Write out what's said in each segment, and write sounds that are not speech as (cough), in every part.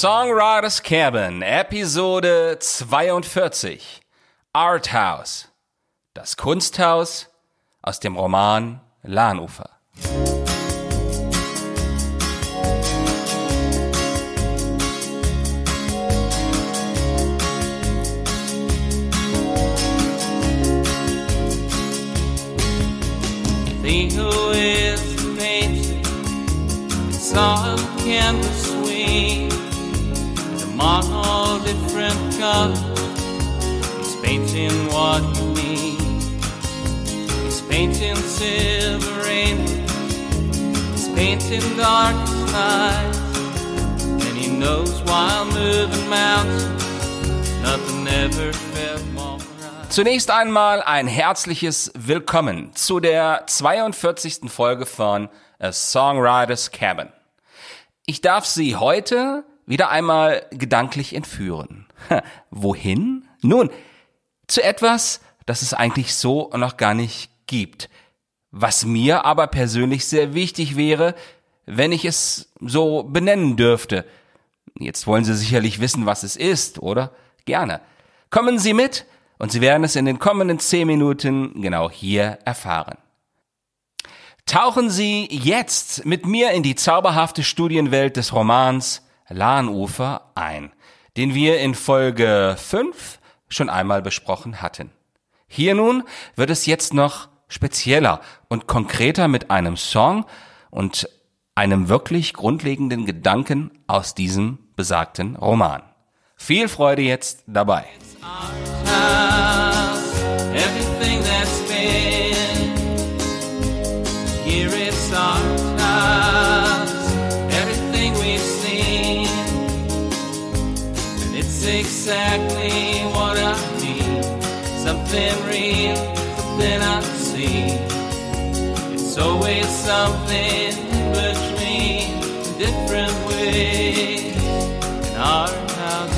Songwriter's Cabin, Episode 42. Art House. Das Kunsthaus aus dem Roman Lahnufer. Theo is painting, it's all canvas colors. He's painting what you mean. He's painting silver rainbows. He's painting dark skies. And he knows while moving mountains, nothing ever felt more. Zunächst einmal ein herzliches Willkommen zu der 42. Folge von A Songwriter's Cabin. Ich darf Sie heute wieder einmal gedanklich entführen. Wohin? Nun, zu etwas, das es eigentlich so noch gar nicht gibt. Was mir aber persönlich sehr wichtig wäre, wenn ich es so benennen dürfte. Jetzt wollen Sie sicherlich wissen, was es ist, oder? Gerne. Kommen Sie mit und Sie werden es in den kommenden zehn Minuten genau hier erfahren. Tauchen Sie jetzt mit mir in die zauberhafte Studienwelt des Romans Lahnufer ein, den wir in Folge 5 schon einmal besprochen hatten. Hier nun wird es jetzt noch spezieller und konkreter mit einem Song und einem wirklich grundlegenden Gedanken aus diesem besagten Roman. Viel Freude jetzt dabei. house, Something real, something unseen. It's always something in between, different ways. In our house.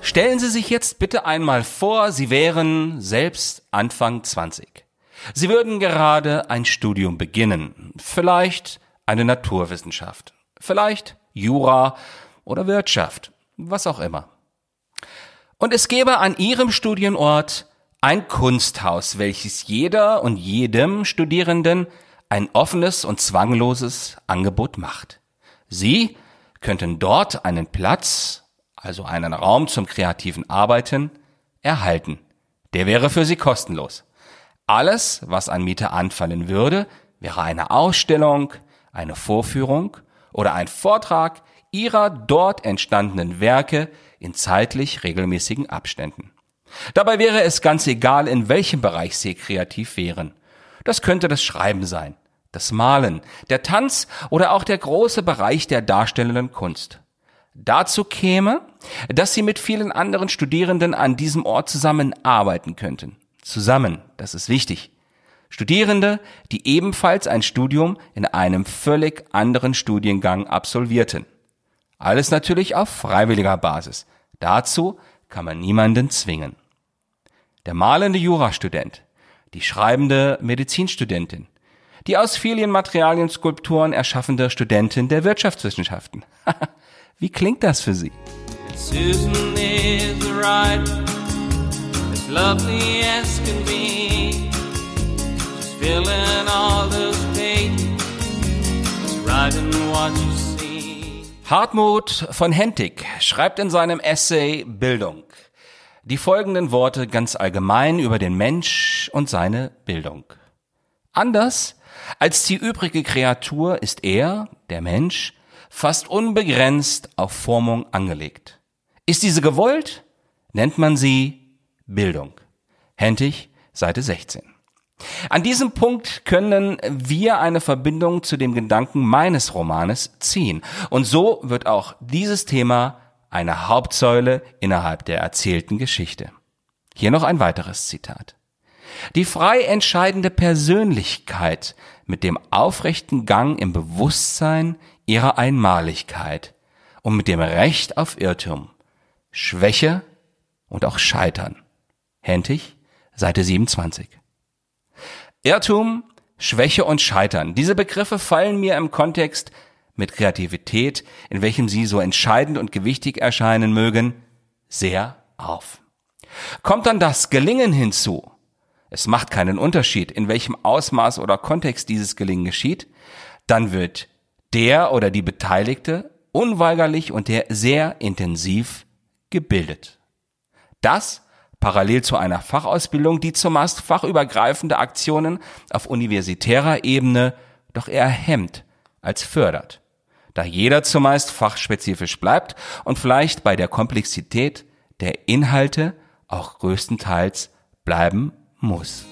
Stellen Sie sich jetzt bitte einmal vor, Sie wären selbst Anfang 20. Sie würden gerade ein Studium beginnen, vielleicht eine Naturwissenschaft, vielleicht Jura oder Wirtschaft, was auch immer. Und es gäbe an Ihrem Studienort ein Kunsthaus, welches jeder und jedem Studierenden ein offenes und zwangloses Angebot macht. Sie könnten dort einen Platz, also einen Raum zum kreativen Arbeiten, erhalten. Der wäre für Sie kostenlos. Alles, was an Miete anfallen würde, wäre eine Ausstellung, eine Vorführung oder ein Vortrag Ihrer dort entstandenen Werke in zeitlich regelmäßigen Abständen. Dabei wäre es ganz egal, in welchem Bereich Sie kreativ wären. Das könnte das Schreiben sein, das Malen, der Tanz oder auch der große Bereich der darstellenden Kunst. Dazu käme, dass Sie mit vielen anderen Studierenden an diesem Ort zusammenarbeiten könnten. Zusammen, das ist wichtig. Studierende, die ebenfalls ein Studium in einem völlig anderen Studiengang absolvierten. Alles natürlich auf freiwilliger Basis. Dazu kann man niemanden zwingen. Der malende Jurastudent, die schreibende Medizinstudentin, die aus vielen Materialien Skulpturen erschaffende Studentin der Wirtschaftswissenschaften. (laughs) Wie klingt das für Sie? Susan is writer, as lovely as can be. Hartmut von Hentig schreibt in seinem Essay Bildung die folgenden Worte ganz allgemein über den Mensch und seine Bildung. Anders als die übrige Kreatur ist er, der Mensch, fast unbegrenzt auf Formung angelegt. Ist diese gewollt, nennt man sie Bildung. Hentig, Seite 16. An diesem Punkt können wir eine Verbindung zu dem Gedanken meines Romanes ziehen. Und so wird auch dieses Thema eine Hauptsäule innerhalb der erzählten Geschichte. Hier noch ein weiteres Zitat. Die frei entscheidende Persönlichkeit mit dem aufrechten Gang im Bewusstsein ihrer Einmaligkeit und mit dem Recht auf Irrtum Schwäche und auch Scheitern. Hentig, Seite 27. Irrtum, Schwäche und Scheitern. Diese Begriffe fallen mir im Kontext mit Kreativität, in welchem sie so entscheidend und gewichtig erscheinen mögen, sehr auf. Kommt dann das Gelingen hinzu, es macht keinen Unterschied, in welchem Ausmaß oder Kontext dieses Gelingen geschieht, dann wird der oder die Beteiligte unweigerlich und der sehr intensiv gebildet. Das parallel zu einer Fachausbildung, die zumeist fachübergreifende Aktionen auf universitärer Ebene doch eher hemmt als fördert, da jeder zumeist fachspezifisch bleibt und vielleicht bei der Komplexität der Inhalte auch größtenteils bleiben muss.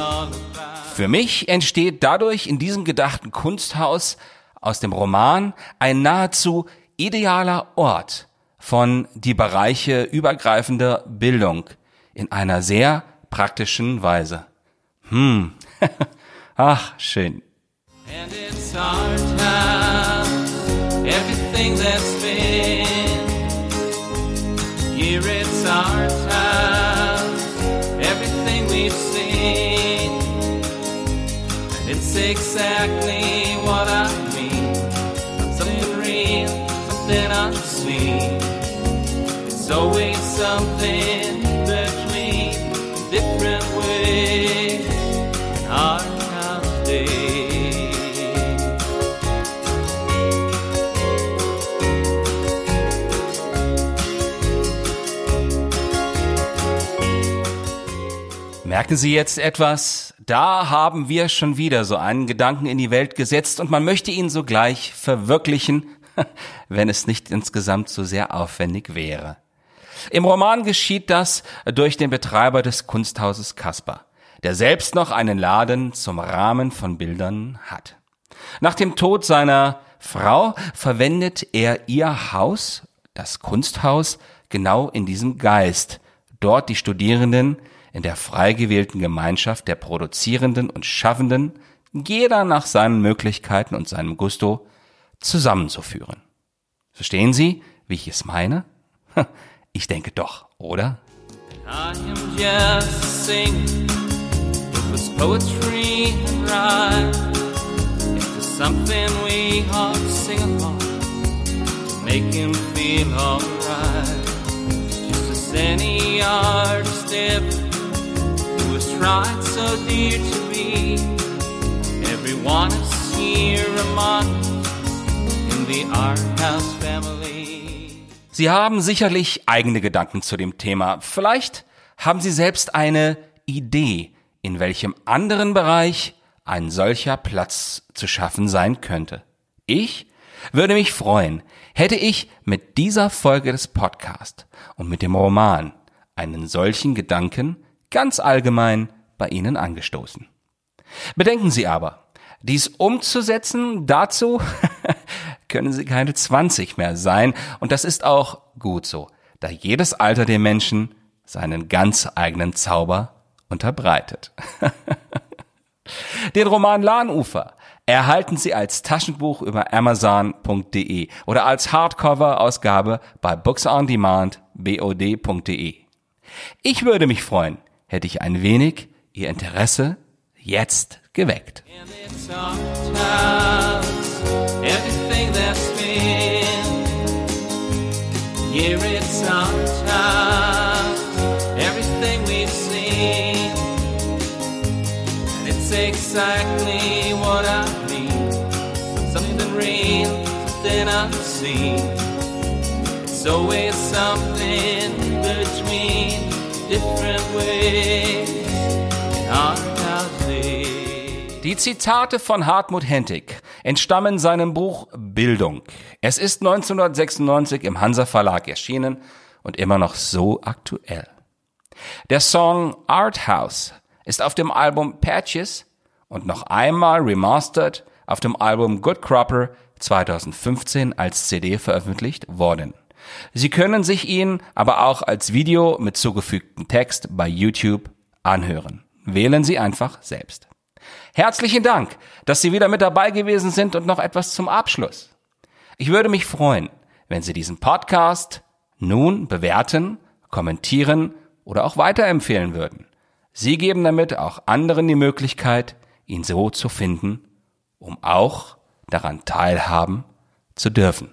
She Für mich entsteht dadurch in diesem gedachten Kunsthaus aus dem Roman ein nahezu idealer Ort von die Bereiche übergreifender Bildung in einer sehr praktischen Weise. Hm, (laughs) ach, schön. Everything that's been. Here it's our town, it's exactly what I mean. Something real, something unseen. It's always something between different ways our town today. Merken Sie jetzt etwas? Da haben wir schon wieder so einen Gedanken in die Welt gesetzt und man möchte ihn sogleich verwirklichen, (laughs) wenn es nicht insgesamt so sehr aufwendig wäre. Im Roman geschieht das durch den Betreiber des Kunsthauses Kasper, der selbst noch einen Laden zum Rahmen von Bildern hat. Nach dem Tod seiner Frau verwendet er ihr Haus, das Kunsthaus, genau in diesem Geist, dort die Studierenden in der frei gewählten Gemeinschaft der Produzierenden und Schaffenden, jeder nach seinen Möglichkeiten und seinem Gusto, zusammenzuführen. Verstehen Sie, wie ich es meine? (laughs) Ich denke doch, oder? Make him feel alright. Just as any artist ever tried so dear to be. Everyone is here among in the art house family. Sie haben sicherlich eigene Gedanken zu dem Thema. Vielleicht haben Sie selbst eine Idee, in welchem anderen Bereich ein solcher Platz zu schaffen sein könnte. Ich würde mich freuen, hätte ich mit dieser Folge des Podcasts und mit dem Roman einen solchen Gedanken ganz allgemein bei Ihnen angestoßen. Bedenken Sie aber, dies umzusetzen, dazu (laughs) können Sie keine 20 mehr sein und das ist auch gut so, da jedes Alter der Menschen seinen ganz eigenen Zauber unterbreitet. (laughs) Den Roman Lahnufer erhalten Sie als Taschenbuch über amazon.de oder als Hardcover-Ausgabe bei booksondemand bod.de. Ich würde mich freuen, hätte ich ein wenig Ihr Interesse jetzt geweckt. It's always something Die Zitate von Hartmut Hentig entstammen seinem Buch Bildung. Es ist 1996 im Hansa Verlag erschienen und immer noch so aktuell. Der Song Art House ist auf dem Album Patches und noch einmal remastered auf dem Album Good Cropper 2015 als CD veröffentlicht worden. Sie können sich ihn aber auch als Video mit zugefügtem Text bei YouTube anhören. Wählen Sie einfach selbst. Herzlichen Dank, dass Sie wieder mit dabei gewesen sind und noch etwas zum Abschluss. Ich würde mich freuen, wenn Sie diesen Podcast nun bewerten, kommentieren oder auch weiterempfehlen würden. Sie geben damit auch anderen die Möglichkeit, ihn so zu finden, um auch daran teilhaben zu dürfen.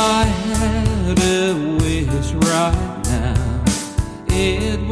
I had a wish right now, it